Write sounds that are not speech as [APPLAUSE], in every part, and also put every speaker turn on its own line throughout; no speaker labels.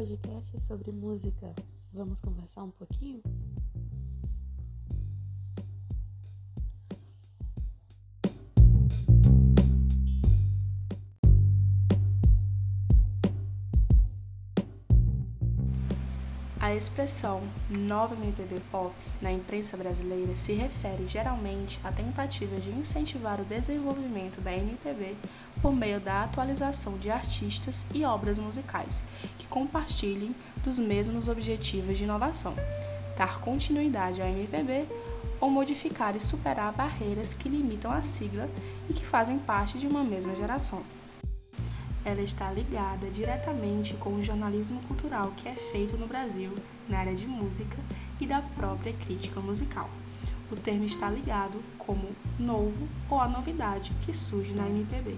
podcast sobre música. Vamos conversar um pouquinho?
A expressão nova MPB pop na imprensa brasileira se refere geralmente à tentativa de incentivar o desenvolvimento da MPB por meio da atualização de artistas e obras musicais que compartilhem dos mesmos objetivos de inovação, dar continuidade à MPB ou modificar e superar barreiras que limitam a sigla e que fazem parte de uma mesma geração ela está ligada diretamente com o jornalismo cultural que é feito no Brasil na área de música e da própria crítica musical. O termo está ligado como novo ou a novidade que surge na MPB.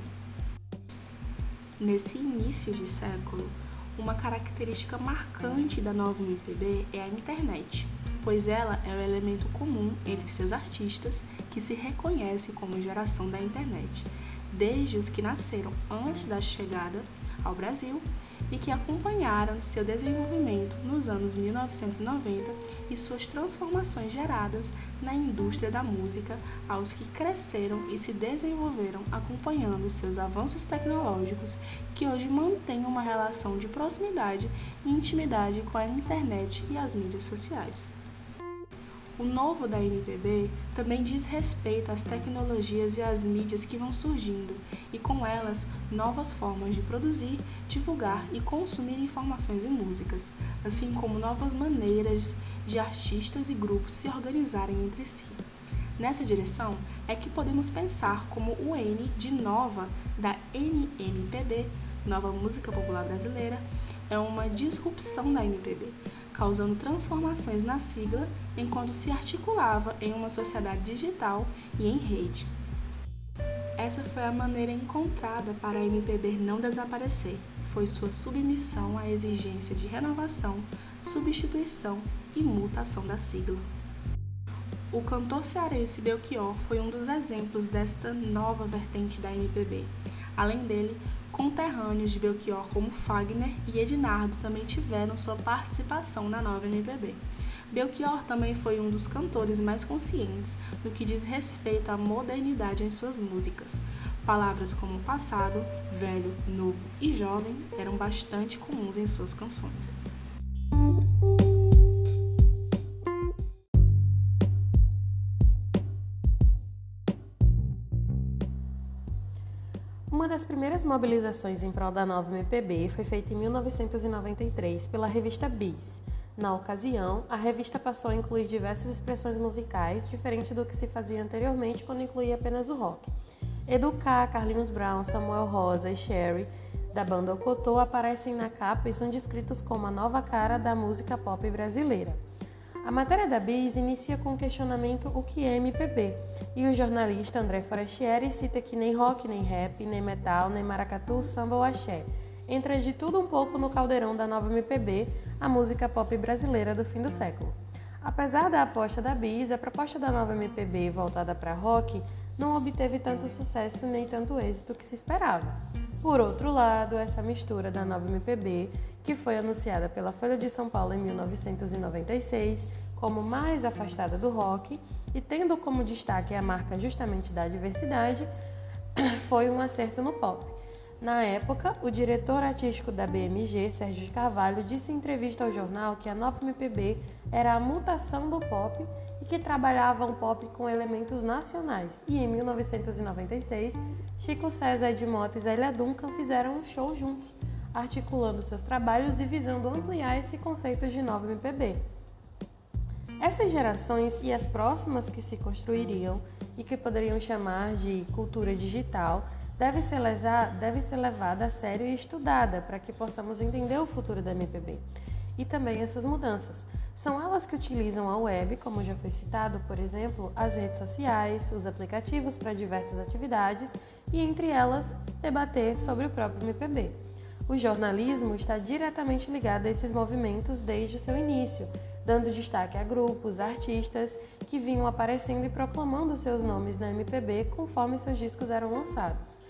Nesse início de século, uma característica marcante da nova MPB é a internet, pois ela é o elemento comum entre seus artistas que se reconhece como geração da internet desde os que nasceram antes da chegada ao Brasil e que acompanharam seu desenvolvimento nos anos 1990 e suas transformações geradas na indústria da música, aos que cresceram e se desenvolveram acompanhando seus avanços tecnológicos, que hoje mantêm uma relação de proximidade e intimidade com a internet e as mídias sociais. O novo da MPB também diz respeito às tecnologias e às mídias que vão surgindo, e com elas novas formas de produzir, divulgar e consumir informações e músicas, assim como novas maneiras de artistas e grupos se organizarem entre si. Nessa direção é que podemos pensar como o N de nova da NMPB, Nova Música Popular Brasileira, é uma disrupção da MPB, causando transformações na sigla enquanto se articulava em uma sociedade digital e em rede. Essa foi a maneira encontrada para a MPB não desaparecer, foi sua submissão à exigência de renovação, substituição e mutação da sigla. O cantor cearense Belchior foi um dos exemplos desta nova vertente da MPB. Além dele, conterrâneos de Belchior como Fagner e Ednardo também tiveram sua participação na nova MPB. Belchior também foi um dos cantores mais conscientes no que diz respeito à modernidade em suas músicas. Palavras como passado, velho, novo e jovem eram bastante comuns em suas canções.
Uma das primeiras mobilizações em prol da nova MPB foi feita em 1993 pela revista Bis. Na ocasião, a revista passou a incluir diversas expressões musicais, diferente do que se fazia anteriormente quando incluía apenas o rock. Educar, Carlinhos Brown, Samuel Rosa e Sherry, da banda Ocotô, aparecem na capa e são descritos como a nova cara da música pop brasileira. A matéria da Bis inicia com o questionamento o que é MPB, e o jornalista André Forestieri cita que nem rock, nem rap, nem metal, nem maracatu, samba ou axé. Entra de tudo um pouco no caldeirão da nova MPB, a música pop brasileira do fim do século. Apesar da aposta da Bis, a proposta da nova MPB voltada para rock não obteve tanto sucesso nem tanto êxito que se esperava. Por outro lado, essa mistura da nova MPB, que foi anunciada pela Folha de São Paulo em 1996 como mais afastada do rock e tendo como destaque a marca justamente da diversidade, [COUGHS] foi um acerto no pop. Na época, o diretor artístico da BMG, Sérgio Carvalho, disse em entrevista ao jornal que a nova MPB era a mutação do pop e que trabalhava um pop com elementos nacionais. E em 1996, Chico César, Ed Mota e Zélia Duncan fizeram um show juntos, articulando seus trabalhos e visando ampliar esse conceito de nova MPB. Essas gerações e as próximas que se construiriam e que poderiam chamar de cultura digital deve ser, deve ser levada a sério e estudada para que possamos entender o futuro da MPB e também as suas mudanças. São elas que utilizam a web, como já foi citado, por exemplo, as redes sociais, os aplicativos para diversas atividades e, entre elas, debater sobre o próprio MPB. O jornalismo está diretamente ligado a esses movimentos desde o seu início, dando destaque a grupos, artistas que vinham aparecendo e proclamando seus nomes na MPB conforme seus discos eram lançados.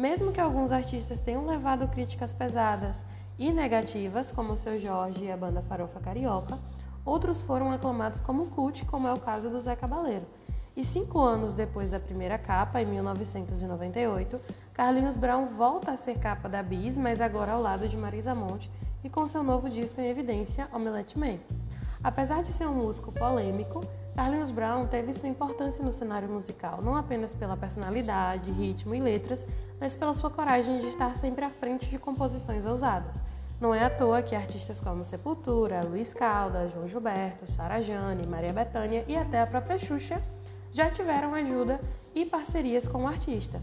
Mesmo que alguns artistas tenham levado críticas pesadas e negativas, como o Seu Jorge e a banda Farofa Carioca, outros foram aclamados como cult, como é o caso do Zé Cabaleiro. E cinco anos depois da primeira capa, em 1998, Carlinhos Brown volta a ser capa da Bis, mas agora ao lado de Marisa Monte e com seu novo disco em evidência, Omelette Man. Apesar de ser um músico polêmico, Carlinhos Brown teve sua importância no cenário musical, não apenas pela personalidade, ritmo e letras, mas pela sua coragem de estar sempre à frente de composições ousadas. Não é à toa que artistas como Sepultura, Luiz Caldas, João Gilberto, Sara Jane, Maria Bethânia e até a própria Xuxa já tiveram ajuda e parcerias com o artista.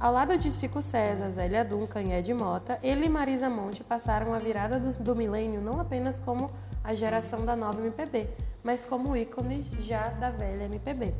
Ao lado de Chico César, Zélia Duncan e Ed Mota, ele e Marisa Monte passaram a virada do, do milênio não apenas como a geração da nova MPB, mas como ícones já da velha MPB.